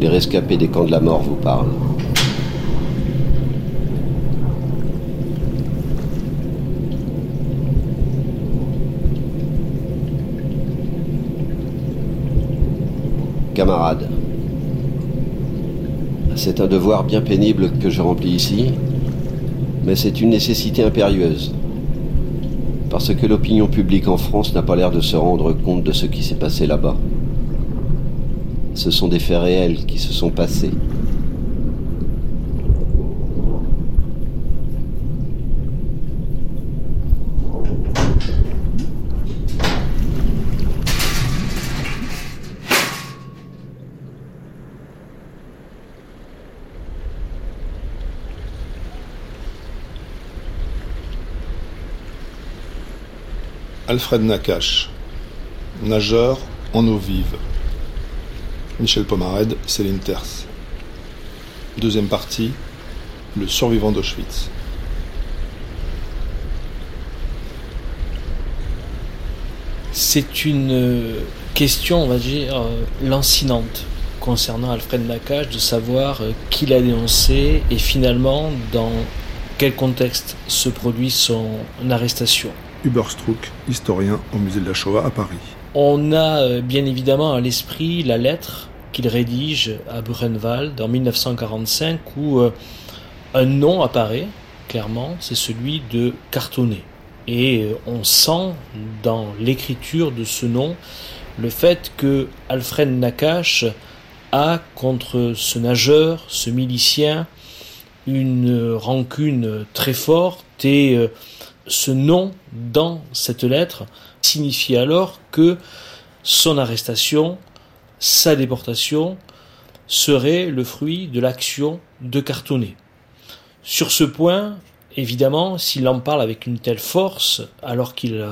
Les rescapés des camps de la mort vous parlent. Camarades, c'est un devoir bien pénible que je remplis ici, mais c'est une nécessité impérieuse. Parce que l'opinion publique en France n'a pas l'air de se rendre compte de ce qui s'est passé là-bas. Ce sont des faits réels qui se sont passés. Alfred Nakache, nageur en eau vive. Michel Pomarède, Céline Terce. Deuxième partie, le survivant d'Auschwitz. C'est une question, on va dire, euh, lancinante concernant Alfred Nakache, de savoir euh, qui l'a dénoncé et finalement dans quel contexte se produit son arrestation. Hubert Struck, historien au musée de la Shoah à Paris. On a euh, bien évidemment à l'esprit la lettre qu'il rédige à Buchenwald en 1945 où euh, un nom apparaît clairement, c'est celui de Cartonnet. Et euh, on sent dans l'écriture de ce nom le fait que Alfred Nakache a contre ce nageur, ce milicien, une rancune très forte et ce nom dans cette lettre signifie alors que son arrestation, sa déportation, serait le fruit de l'action de Cartonnet. Sur ce point, évidemment, s'il en parle avec une telle force, alors qu'il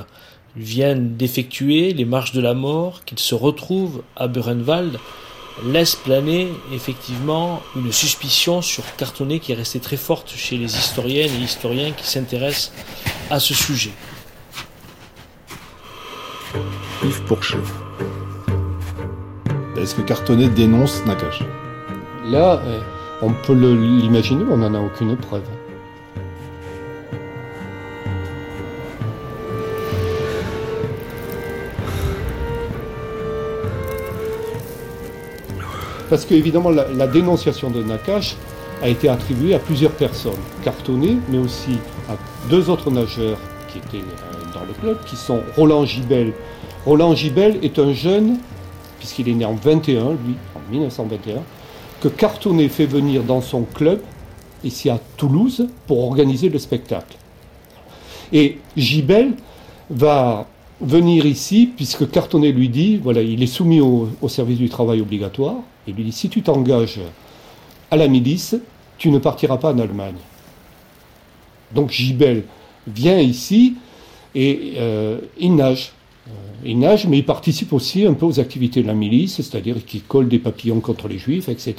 vient d'effectuer les marches de la mort, qu'il se retrouve à Burenwald, laisse planer effectivement une suspicion sur Cartonnet qui est restée très forte chez les historiennes et historiens qui s'intéressent à ce sujet. Yves Pourchet. Est-ce que Cartonnet dénonce Nakache? Là, euh, on peut l'imaginer, on n'en a aucune preuve. Parce qu'évidemment, la, la dénonciation de Nakache a été attribuée à plusieurs personnes. Cartonnet, mais aussi à deux autres nageurs qui étaient euh, dans le club, qui sont Roland Gibel. Roland Gibel est un jeune, puisqu'il est né en 21, lui, en 1921, que Cartonnet fait venir dans son club, ici à Toulouse, pour organiser le spectacle. Et Gibel va venir ici, puisque Cartonnet lui dit, voilà, il est soumis au, au service du travail obligatoire, et lui dit, si tu t'engages à la milice, tu ne partiras pas en Allemagne. Donc Gibel vient ici et euh, il nage. Euh, il nage, mais il participe aussi un peu aux activités de la milice, c'est-à-dire qu'il colle des papillons contre les juifs, etc.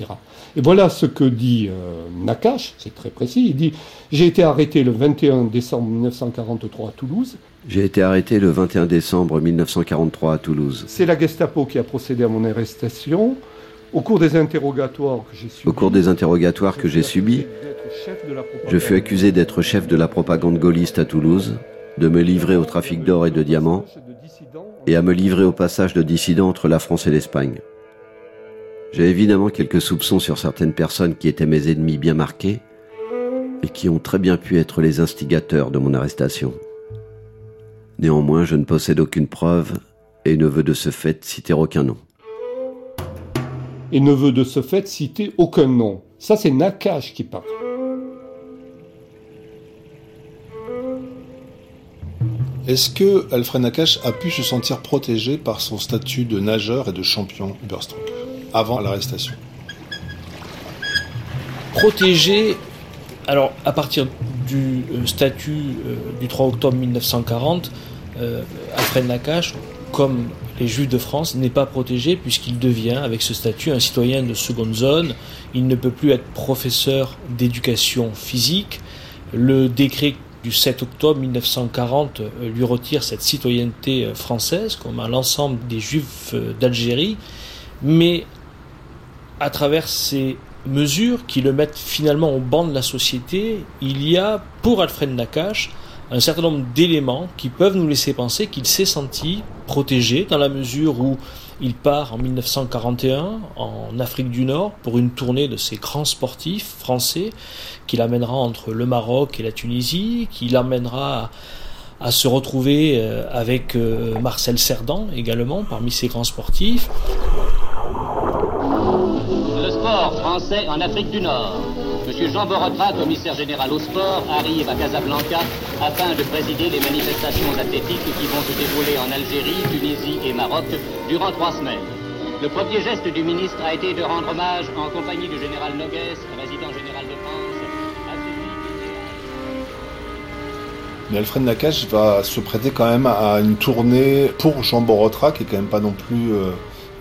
Et voilà ce que dit euh, Nakache, c'est très précis. Il dit J'ai été arrêté le 21 décembre 1943 à Toulouse. J'ai été arrêté le 21 décembre 1943 à Toulouse. C'est la Gestapo qui a procédé à mon arrestation. Au cours des interrogatoires que j'ai subis, Au cours des interrogatoires que j'ai subis, je fus accusé d'être chef de la propagande gaulliste à Toulouse, de me livrer au trafic d'or et de diamants, et à me livrer au passage de dissidents entre la France et l'Espagne. J'ai évidemment quelques soupçons sur certaines personnes qui étaient mes ennemis bien marqués, et qui ont très bien pu être les instigateurs de mon arrestation. Néanmoins, je ne possède aucune preuve et ne veux de ce fait citer aucun nom et ne veut de ce fait citer aucun nom. Ça, c'est Nakache qui parle. Est-ce que Alfred Nakache a pu se sentir protégé par son statut de nageur et de champion Uberstruck avant l'arrestation? Protégé, alors à partir du euh, statut euh, du 3 octobre 1940, euh, Alfred Nakache, comme les Juifs de France, n'est pas protégé puisqu'il devient, avec ce statut, un citoyen de seconde zone. Il ne peut plus être professeur d'éducation physique. Le décret du 7 octobre 1940 euh, lui retire cette citoyenneté euh, française, comme à l'ensemble des Juifs euh, d'Algérie. Mais à travers ces mesures qui le mettent finalement au banc de la société, il y a pour Alfred Nakache un certain nombre d'éléments qui peuvent nous laisser penser qu'il s'est senti protégé dans la mesure où il part en 1941 en Afrique du Nord pour une tournée de ces grands sportifs français qui l'amènera entre le Maroc et la Tunisie, qui l'amènera à, se retrouver euh, avec euh, Marcel Cerdan également parmi ces grands sportifs. Le sport français en Afrique du Nord. Monsieur Jean Borotra, commissaire général au sport, arrive à Casablanca afin de présider les manifestations athlétiques qui vont se dérouler en Algérie, Tunisie et Maroc durant trois semaines. Le premier geste du ministre a été de rendre hommage en compagnie du général Noguès, résident général de France, Mais Alfred Nakache va se prêter quand même à une tournée pour Jean Borotra, qui est quand même pas non plus euh,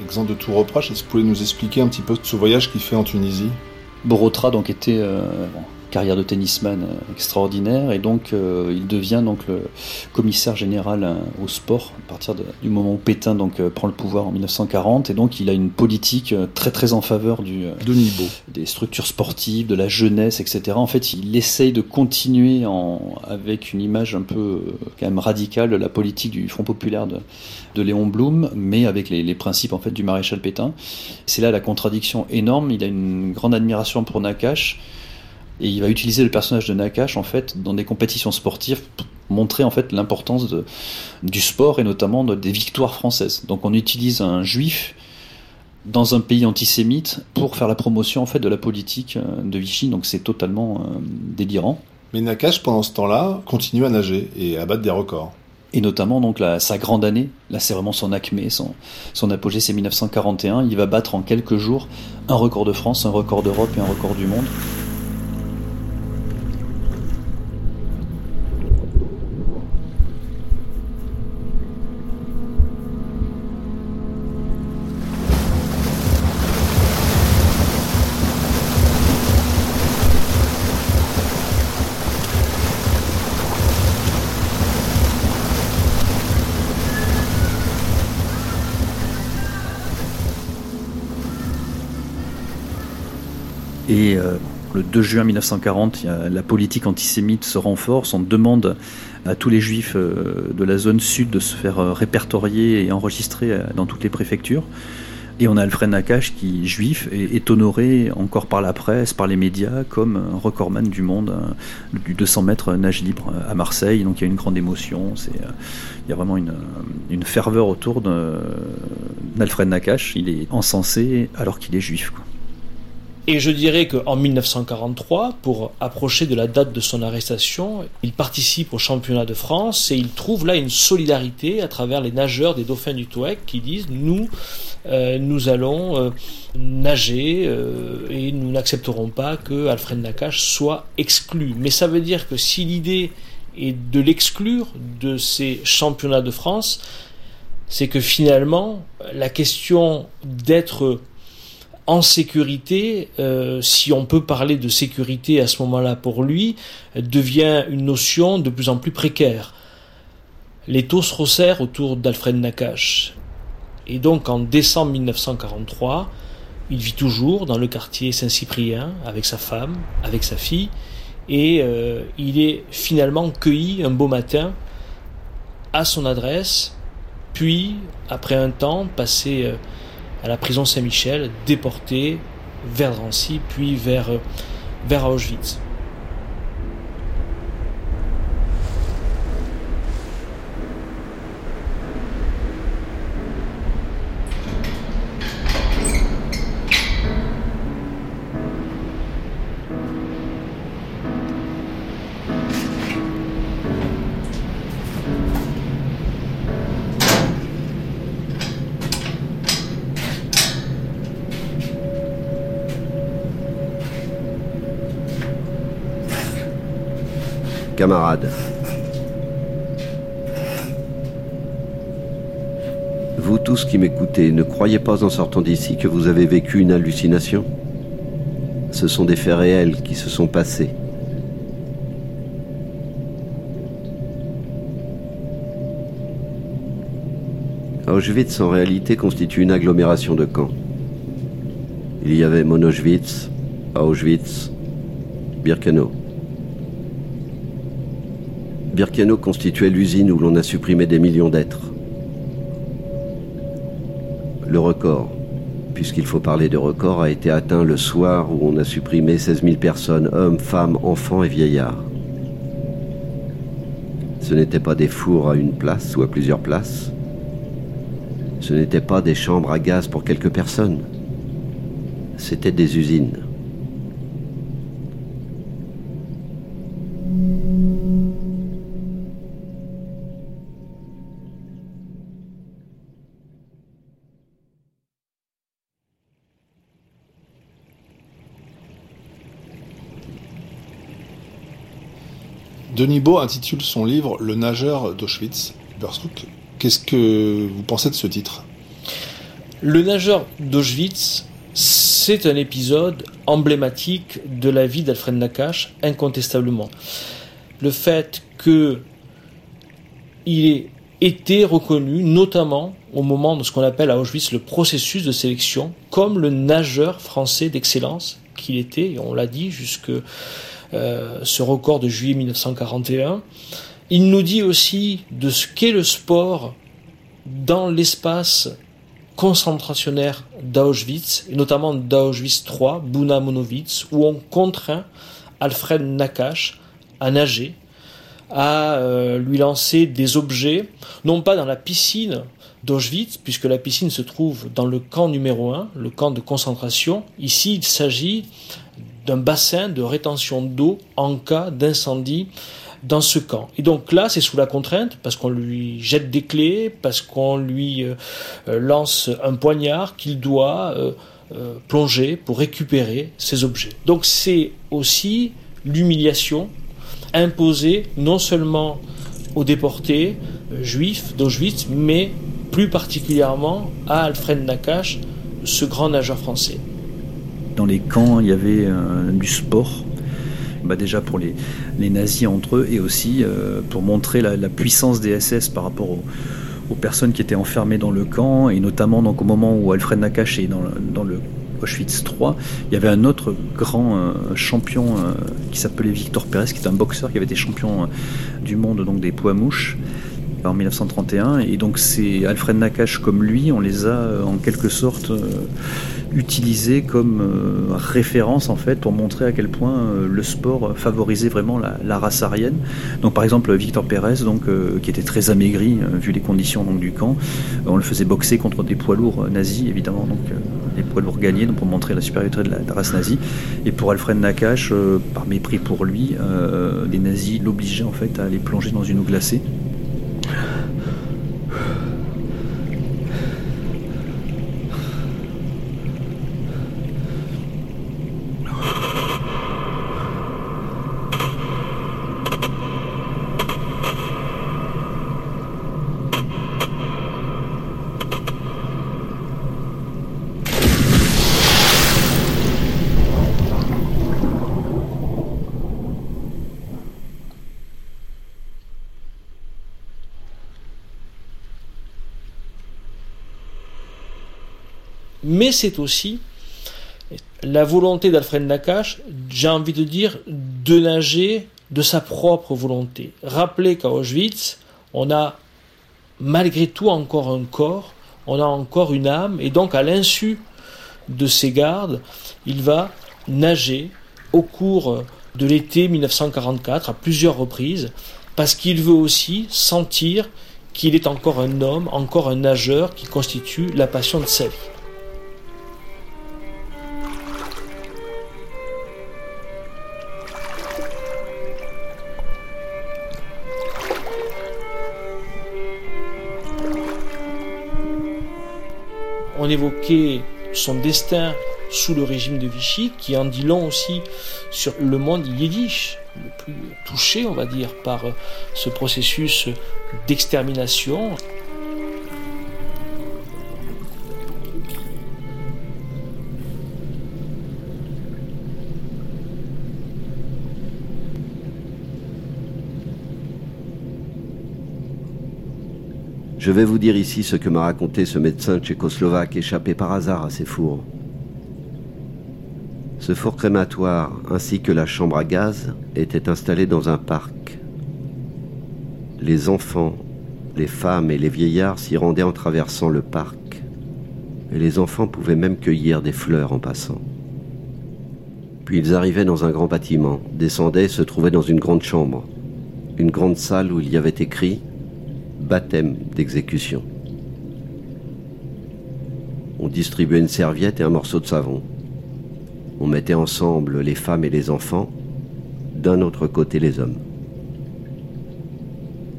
exempt de tout reproche. Est-ce que vous pouvez nous expliquer un petit peu ce voyage qu'il fait en Tunisie? Borotra donc était euh, carrière de tennisman euh, extraordinaire et donc euh, il devient donc le commissaire général euh, au sport à partir de, du moment où Pétain donc euh, prend le pouvoir en 1940 et donc il a une politique euh, très très en faveur du De des structures sportives, de la jeunesse, etc. En fait, il essaye de continuer en, avec une image un peu quand même radicale de la politique du Front populaire de, de Léon Blum, mais avec les, les principes en fait du maréchal Pétain. C'est là la contradiction énorme. Il a une grande admiration pour Nakache et il va utiliser le personnage de Nakache en fait dans des compétitions sportives pour montrer en fait l'importance du sport et notamment de- des victoires françaises. Donc on utilise un juif dans un pays antisémite pour faire la promotion en fait de la politique euh, de Vichy. Donc c'est totalement euh, délirant. Mais Nakache, pendant ce temps-là, continue à nager et à battre des records. Et notamment donc la- sa grande année, là c'est vraiment son acmé, son, son apogée c'est 1941, il va battre en quelques jours un record de France, un record d'Europe et un record du monde. Et euh, le 2 juin 1940, il y a- la politique antisémite se renforce. On demande à tous les juifs euh, de la zone sud de se faire euh, répertorier et enregistrer dans toutes les préfectures. Et on a Alfred Nakache qui, juif, est, honoré encore par la presse, par les médias, comme un recordman du monde du 200 mètres nage libre à Marseille. Donc il y a une grande émotion. Il y a vraiment une, ferveur autour d'Alfred Nakache. Il est encensé alors qu'il est juif. Et je dirais qu'en 1943, pour approcher de la date de son arrestation, il participe au championnat de France et il trouve là une solidarité à travers les nageurs des Dauphins du Touareg qui disent nous, euh, nous allons euh, nager euh, et nous n'accepterons pas que Alfred Nakache soit exclu. Mais ça veut dire que si l'idée est de l'exclure de ces championnats de France, c'est que finalement la question d'être en sécurité, euh, si on peut parler de sécurité à ce moment-là pour lui, devient une notion de plus en plus précaire. Les taux se resserrent autour d'Alfred Nakache. Et donc en décembre 1943, il vit toujours dans le quartier Saint-Cyprien avec sa femme, avec sa fille, et euh, il est finalement cueilli un beau matin à son adresse, puis après un temps passé euh, à la prison Saint-Michel, déporté vers Drancy, puis vers, euh, vers Auschwitz. Tous qui m'écoutez, ne croyez pas en sortant d'ici que vous avez vécu une hallucination Ce sont des faits réels qui se sont passés. Auschwitz en réalité constitue une agglomération de camps. Il y avait Monowitz, Auschwitz, Birkenau. Birkenau constituait l'usine où l'on a supprimé des millions d'êtres. Le record, puisqu'il faut parler de record, a été atteint le soir où on a supprimé 16 000 personnes, hommes, femmes, enfants et vieillards. Ce n'étaient pas des fours à une place ou à plusieurs places. Ce n'étaient pas des chambres à gaz pour quelques personnes. C'étaient des usines. Denis Beau intitule son livre Le nageur d'Auschwitz. Qu'est-ce que vous pensez de ce titre? Le nageur d'Auschwitz, c'est un épisode emblématique de la vie d'Alfred Nakache, incontestablement. Le fait que il ait été reconnu, notamment au moment de ce qu'on appelle à Auschwitz le processus de sélection, comme le nageur français d'excellence qu'il était, et on l'a dit jusque euh, ce record de juillet 1941. Il nous dit aussi de ce qu'est le sport dans l'espace concentrationnaire d'Auschwitz, et notamment d'Auschwitz III, Buna Monowitz, où on contraint Alfred Nakache à nager, à euh, lui lancer des objets, non pas dans la piscine d'Auschwitz, puisque la piscine se trouve dans le camp numéro 1, le camp de concentration. Ici, il s'agit d'un bassin de rétention d'eau en cas d'incendie dans ce camp. Et donc là, c'est sous la contrainte, parce qu'on lui jette des clés, parce qu'on lui euh, euh, lance un poignard, qu'il doit euh, plonger pour récupérer ses objets. Donc c'est aussi l'humiliation imposée non seulement aux déportés juifs d'Auschwitz, mais plus particulièrement à Alfred Nakache, ce grand nageur français. Dans les camps, il y avait euh, du sport. Bah déjà pour les, les, nazis entre eux et aussi euh, pour montrer la, puissance des SS par rapport aux, personnes qui étaient enfermées dans le camp et notamment donc au moment où Alfred Nakache est dans le, Auschwitz 3, il y avait un autre grand euh, champion qui s'appelait Victor Pérez, qui était un boxeur qui avait été champion du monde donc des poids mouches en 1931 et donc c'est Alfred Nakache comme lui, on les a en quelque sorte utilisé comme euh, référence en fait pour montrer à quel point euh, le sport favorisait vraiment la, race aryenne. Donc par exemple Victor Pérez, donc euh, qui était très amaigri vu les conditions donc, du camp, on le faisait boxer contre des poids lourds nazis évidemment, donc les poids lourds gagnés donc pour montrer la supériorité de la, race nazie. Et pour Alfred Nakache, par mépris pour lui, les nazis l'obligeaient en fait à aller plonger dans une eau glacée. Mais c'est aussi la volonté d'Alfred Nakache, j'ai envie de dire, de nager de sa propre volonté. Rappelez qu'à Auschwitz, on a malgré tout encore un corps, on a encore une âme, et donc à l'insu de ses gardes, il va nager au cours de l'été 1944 à plusieurs reprises, parce qu'il veut aussi sentir qu'il est encore un homme, encore un nageur qui constitue la passion de sa vie. On évoquait son destin sous le régime de Vichy, qui en dit long aussi sur le monde yiddish, le plus touché, on va dire, par ce processus d'extermination. Je vais vous dire ici ce que m'a raconté ce médecin tchécoslovaque échappé par hasard à ces fours. Ce four crématoire ainsi que la chambre à gaz étaient installés dans un parc. Les enfants, les femmes et les vieillards s'y rendaient en traversant le parc. Et les enfants pouvaient même cueillir des fleurs en passant. Puis ils arrivaient dans un grand bâtiment, descendaient et se trouvaient dans une grande chambre, une grande salle où il y avait écrit baptême d'exécution. On distribuait une serviette et un morceau de savon. On mettait ensemble les femmes et les enfants, d'un autre côté les hommes.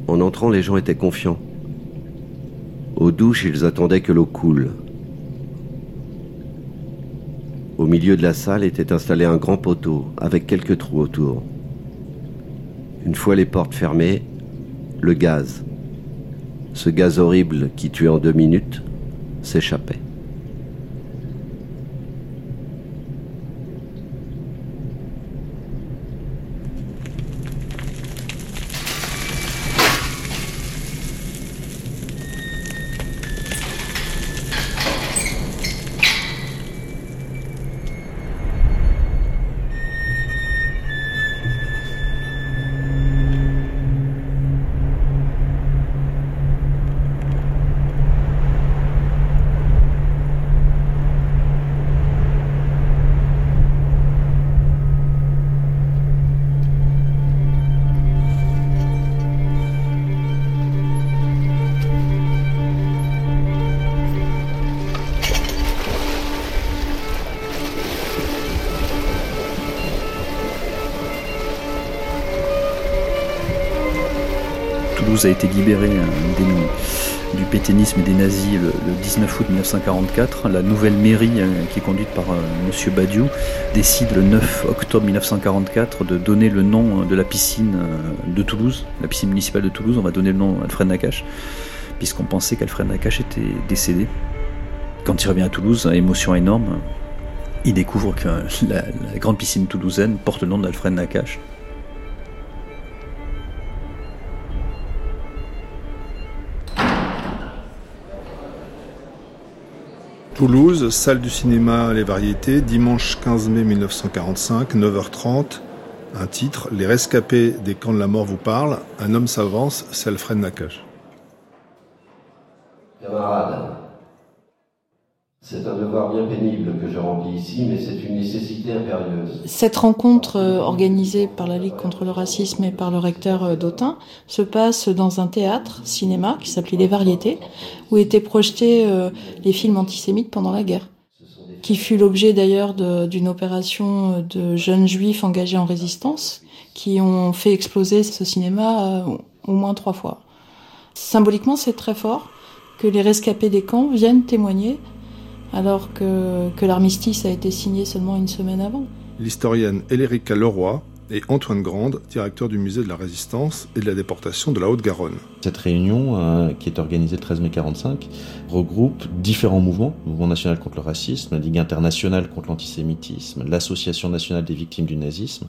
En entrant, les gens étaient confiants. Aux douches, ils attendaient que l'eau coule. Au milieu de la salle était installé un grand poteau avec quelques trous autour. Une fois les portes fermées, le gaz, ce gaz horrible qui tuait en deux minutes, s'échappait. A été libéré euh, du pétainisme et des nazis le, 19 août 1944. La nouvelle mairie, euh, qui est conduite par euh, M. Badiou, décide le 9 octobre 1944 de donner le nom de la piscine de Toulouse, la piscine municipale de Toulouse. On va donner le nom Alfred Nakache, puisqu'on pensait qu'Alfred Nakache était décédé. Quand il revient à Toulouse, émotion énorme, il découvre que la, la grande piscine toulousaine porte le nom d'Alfred Nakache. Toulouse, salle du cinéma Les Variétés, dimanche 15 mai 1945, 9h30. Un titre, Les rescapés des camps de la mort vous parlent. Un homme s'avance, c'est Alfred Nakache. Camarades, c'est un devoir bien pénible que je remplis ici, mais c'est une nécessité impérieuse. Cette rencontre euh, organisée par la Ligue contre le racisme et par le recteur euh, d'Autun se passe dans un théâtre, cinéma, qui s'appelait Les Variétés, où étaient projetés euh, les films antisémites pendant la guerre, qui fut l'objet d'ailleurs d'une opération de jeunes juifs engagés en résistance, qui ont fait exploser ce cinéma au moins trois fois. Symboliquement, c'est très fort que les rescapés des camps viennent témoigner alors que, l'armistice a été signé seulement une semaine avant. L'historienne Elérica Leroy et Antoine Grande, directeur du musée de la Résistance et de la déportation de la Haute-Garonne. Cette réunion, euh, qui est organisée le 13 mai 45, regroupe différents mouvements, le Mouvement national contre le racisme, la Ligue internationale contre l'antisémitisme, l'Association nationale des victimes du nazisme,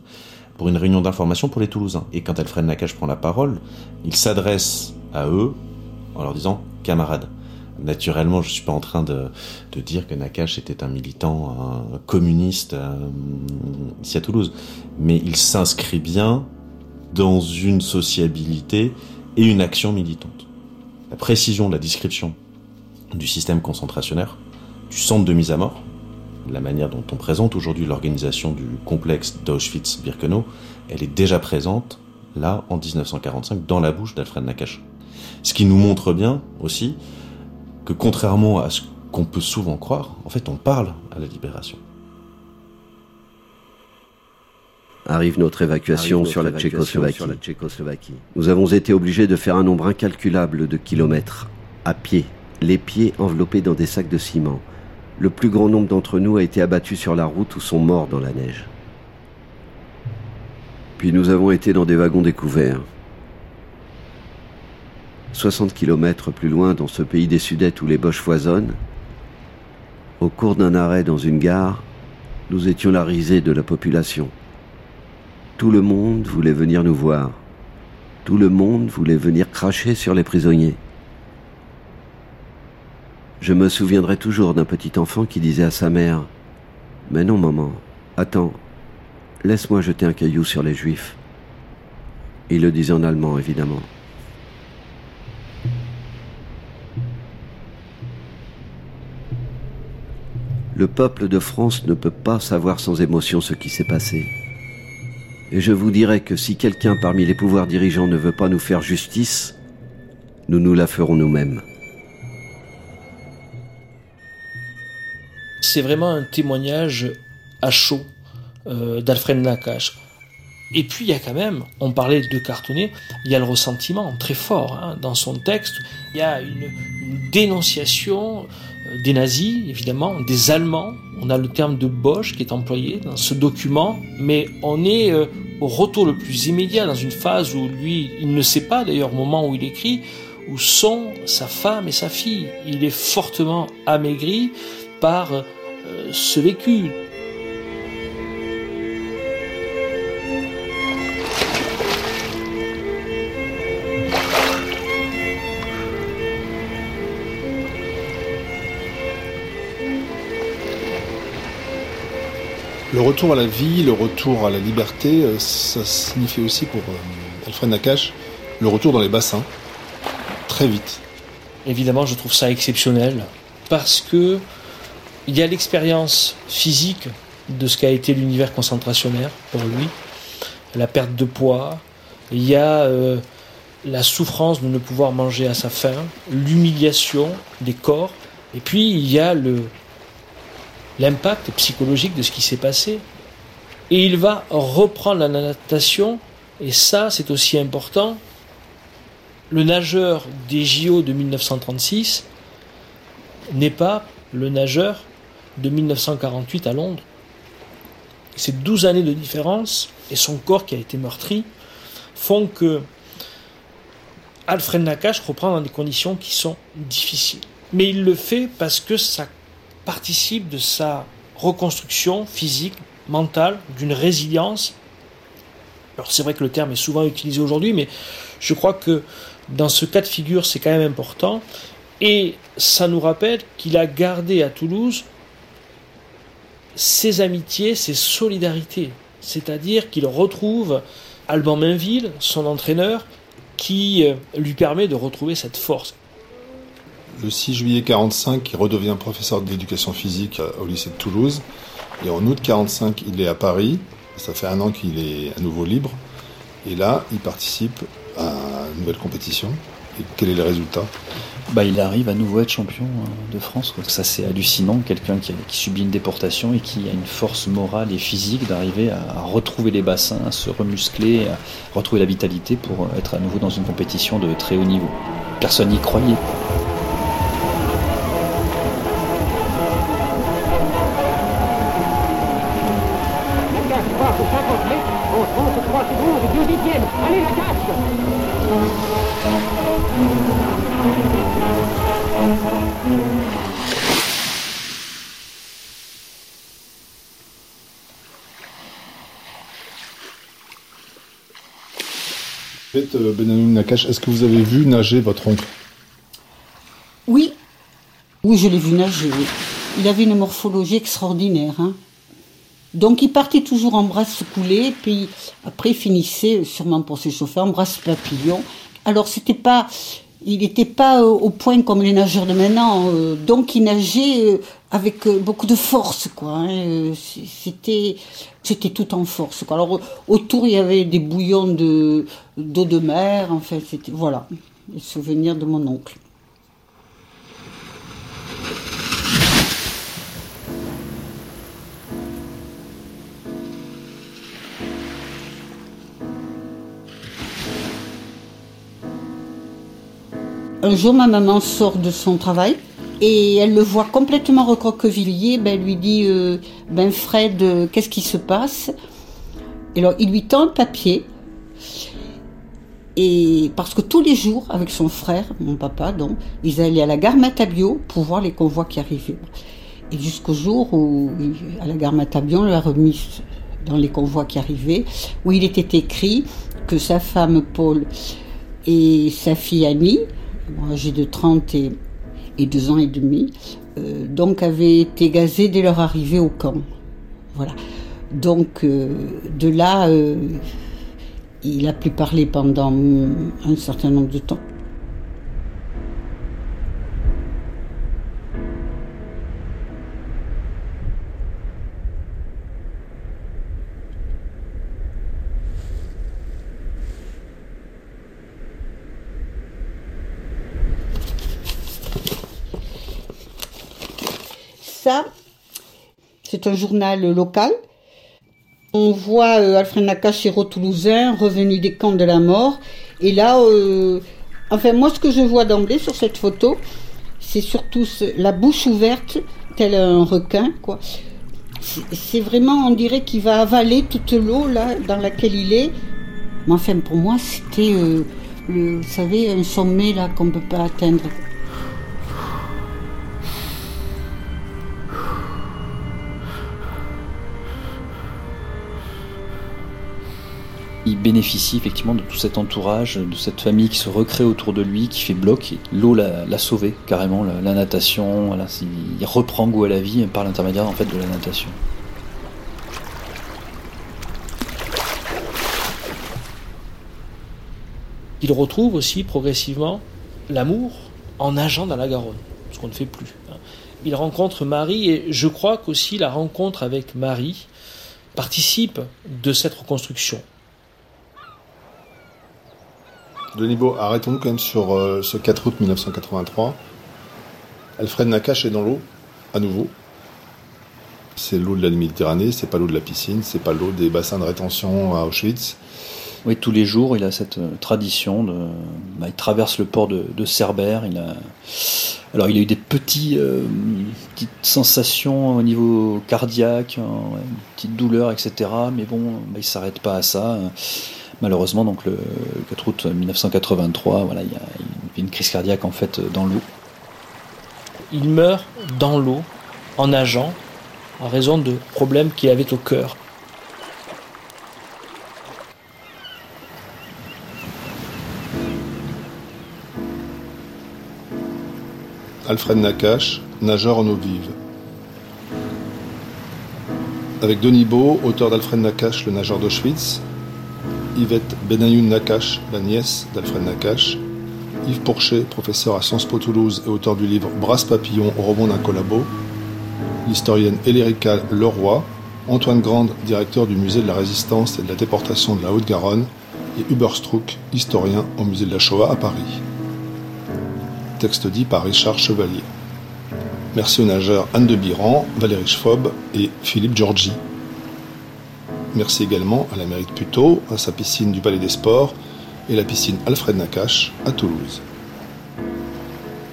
pour une réunion d'information pour les Toulousains. Et quand Alfred Nakache prend la parole, il s'adresse à eux en leur disant « camarades ». Naturellement, je ne suis pas en train de, dire que Nakache était un militant un communiste euh, ici à Toulouse, mais il s'inscrit bien dans une sociabilité et une action militante. La précision la description du système concentrationnaire, du centre de mise à mort, la manière dont on présente aujourd'hui l'organisation du complexe d'Auschwitz-Birkenau, elle est déjà présente là en 1945 dans la bouche d'Alfred Nakache. Ce qui nous montre bien aussi que contrairement à ce qu'on peut souvent croire, en fait, on parle à la libération. Arrive notre évacuation, sur, la Tchécoslovaquie. Nous avons été obligés de faire un nombre incalculable de kilomètres, à pied, les pieds enveloppés dans des sacs de ciment. Le plus grand nombre d'entre nous a été abattu sur la route ou sont morts dans la neige. Puis nous avons été dans des wagons découverts, 60 km plus loin, dans ce pays des Sudètes où les boches foisonnent, au cours d'un arrêt dans une gare, nous étions la risée de la population. Tout le monde voulait venir nous voir. Tout le monde voulait venir cracher sur les prisonniers. Je me souviendrai toujours d'un petit enfant qui disait à sa mère Mais non, maman, Attends, laisse-moi jeter un caillou sur les Juifs. Il le disait en allemand, évidemment. Le peuple de France ne peut pas savoir sans émotion ce qui s'est passé. Et je vous dirais que si quelqu'un parmi les pouvoirs dirigeants ne veut pas nous faire justice, nous nous la ferons nous-mêmes. C'est vraiment un témoignage à chaud euh, d'Alfred Nakache. Et puis il y a quand même, on parlait de cartonner, il y a le ressentiment très fort hein, dans son texte. Il y a une, dénonciation des nazis, évidemment, des Allemands. On a le terme de Bosch qui est employé dans ce document, mais on est euh, au retour le plus immédiat dans une phase où lui, il ne sait pas d'ailleurs au moment où il écrit, où sont sa femme et sa fille. Il est fortement amaigri par euh, ce vécu. Le retour à la vie, le retour à la liberté, euh, ça signifie aussi pour euh, Alfred Nakache le retour dans les bassins, très vite. Évidemment, je trouve ça exceptionnel parce que il y a l'expérience physique de ce qu'a été l'univers concentrationnaire pour lui, la perte de poids, il y a euh, la souffrance de ne pouvoir manger à sa faim, l'humiliation des corps, et puis il y a le, l'impact psychologique de ce qui s'est passé. Et il va reprendre la natation, et ça c'est aussi important. Le nageur des JO de 1936 n'est pas le nageur de 1948 à Londres. Ces 12 années de différence et son corps qui a été meurtri font que Alfred Nakache reprend dans des conditions qui sont difficiles. Mais il le fait parce que ça participe de sa reconstruction physique, mentale, d'une résilience. Alors c'est vrai que le terme est souvent utilisé aujourd'hui, mais je crois que dans ce cas de figure, c'est quand même important. Et ça nous rappelle qu'il a gardé à Toulouse ses amitiés, ses solidarités. C'est-à-dire qu'il retrouve Alban Mainville, son entraîneur, qui euh, lui permet de retrouver cette force. Le 6 juillet 45, il redevient professeur d'éducation physique au lycée de Toulouse. Et en août 45, il est à Paris. Ça fait un an qu'il est à nouveau libre. Et là, il participe à une nouvelle compétition. Et quel est le résultat? Bah, Il arrive à nouveau être champion hein, de France. Ça, c'est hallucinant. Quelqu'un qui, subit une déportation et qui a une force morale et physique d'arriver à, retrouver les bassins, à se remuscler, à retrouver la vitalité pour être à nouveau dans une compétition de très haut niveau. Personne n'y croyait. Euh, Nakache, est-ce que vous avez vu nager votre oncle? Oui, oui, je l'ai vu nager. Il avait une morphologie extraordinaire. Hein. Donc il partait toujours en brasse coulée, puis après il finissait, sûrement pour s'échauffer, en brasse papillon. Alors c'était pas, il n'était pas euh, au point comme les nageurs de maintenant, euh, donc il nageait euh, avec beaucoup de force, quoi. Hein, c'était, c'était tout en force. Alors autour il y avait des bouillons de d'eau de mer, en c'était voilà, les souvenirs de mon oncle. Un jour, ma maman sort de son travail et elle le voit complètement recroquevillé. Ben, elle lui dit euh, Ben Fred, euh, qu'est-ce qui se passe? Et alors, il lui tend un papier. Et parce que tous les jours, avec son frère, mon papa, donc, ils allaient à la gare Matabio pour voir les convois qui arrivaient. Et jusqu'au jour où, à la gare Matabio, on l'a remis dans les convois qui arrivaient, où il était écrit que sa femme Paul et sa fille Annie âgés de 30 et, et 2 ans et demi, euh, donc avaient été gazés dès leur arrivée au camp. Voilà. Donc de là, il a pu parler pendant un certain nombre de temps. C'est un journal local on voit euh, Alfred Nakache, héros toulousain, revenu des camps de la mort. Et là, euh, enfin, moi, ce que je vois d'emblée sur cette photo, c'est surtout la bouche ouverte, tel un requin, quoi. C'est vraiment, on dirait qu'il va avaler toute l'eau là dans laquelle il est. Mais enfin, pour moi, c'était, euh, vous savez, un sommet là qu'on ne peut pas atteindre. Il bénéficie effectivement de tout cet entourage, de cette famille qui se recrée autour de lui, qui fait bloc. L'eau l'a sauvé carrément, la, natation. il reprend goût à la vie par l'intermédiaire en fait de la natation. Il retrouve aussi progressivement l'amour en nageant dans la Garonne, ce qu'on ne fait plus. Hein. Il rencontre Marie et je crois qu'aussi la rencontre avec Marie participe de cette reconstruction. Denis Beau, arrêtons-nous quand même sur euh, ce 4 août 1983. Alfred Nakache est dans l'eau, à nouveau. C'est l'eau de la Méditerranée, c'est pas l'eau de la piscine, c'est pas l'eau des bassins de rétention à Auschwitz. Oui, tous les jours, il a cette euh, tradition de. Bah, il traverse le port de, Cerbère. Alors, il a eu des euh, petites sensations au niveau cardiaque, hein, une petite douleur, etc. Mais bon, bah, il s'arrête pas à ça. Malheureusement, donc le 4 août 1983, voilà, il y a une crise cardiaque en fait dans l'eau. Il meurt dans l'eau en nageant en raison de problèmes qu'il avait au cœur. Alfred Nakache, nageur en eau vive. Avec Denis Beau, auteur d'Alfred Nakache, le nageur d'Auschwitz, Yvette Benayoun Nakache, la nièce d'Alfred Nakache, Yves Pourchet, professeur à Sciences Po Toulouse et auteur du livre Brasse Papillon au rebond d'un collabo, l'historienne Elérica Leroy, Antoine Grande, directeur du musée de la Résistance et de la déportation de la Haute-Garonne, et Hubert Struck, historien au musée de la Shoah à Paris. Texte dit par Richard Chevalier. Merci aux nageurs Anne de Biran, Valérie Schfob et Philippe Giorgi. Merci également à la mairie de Puteaux, à sa piscine du Palais des Sports et la piscine Alfred Nakache à Toulouse.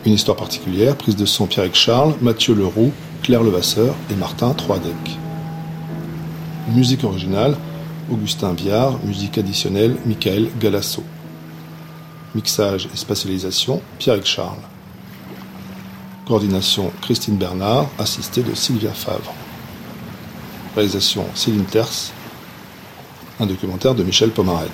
Une histoire particulière prise de son Pierre Charles, Mathieu Leroux, Claire Levasseur et Martin Troidec. Musique originale Augustin Viard, musique additionnelle Michael Galasso. Mixage et spatialisation Pierre Charles. Coordination Christine Bernard, assistée de Sylvia Favre. Réalisation Céline Terce, un documentaire de Michel Pomarène.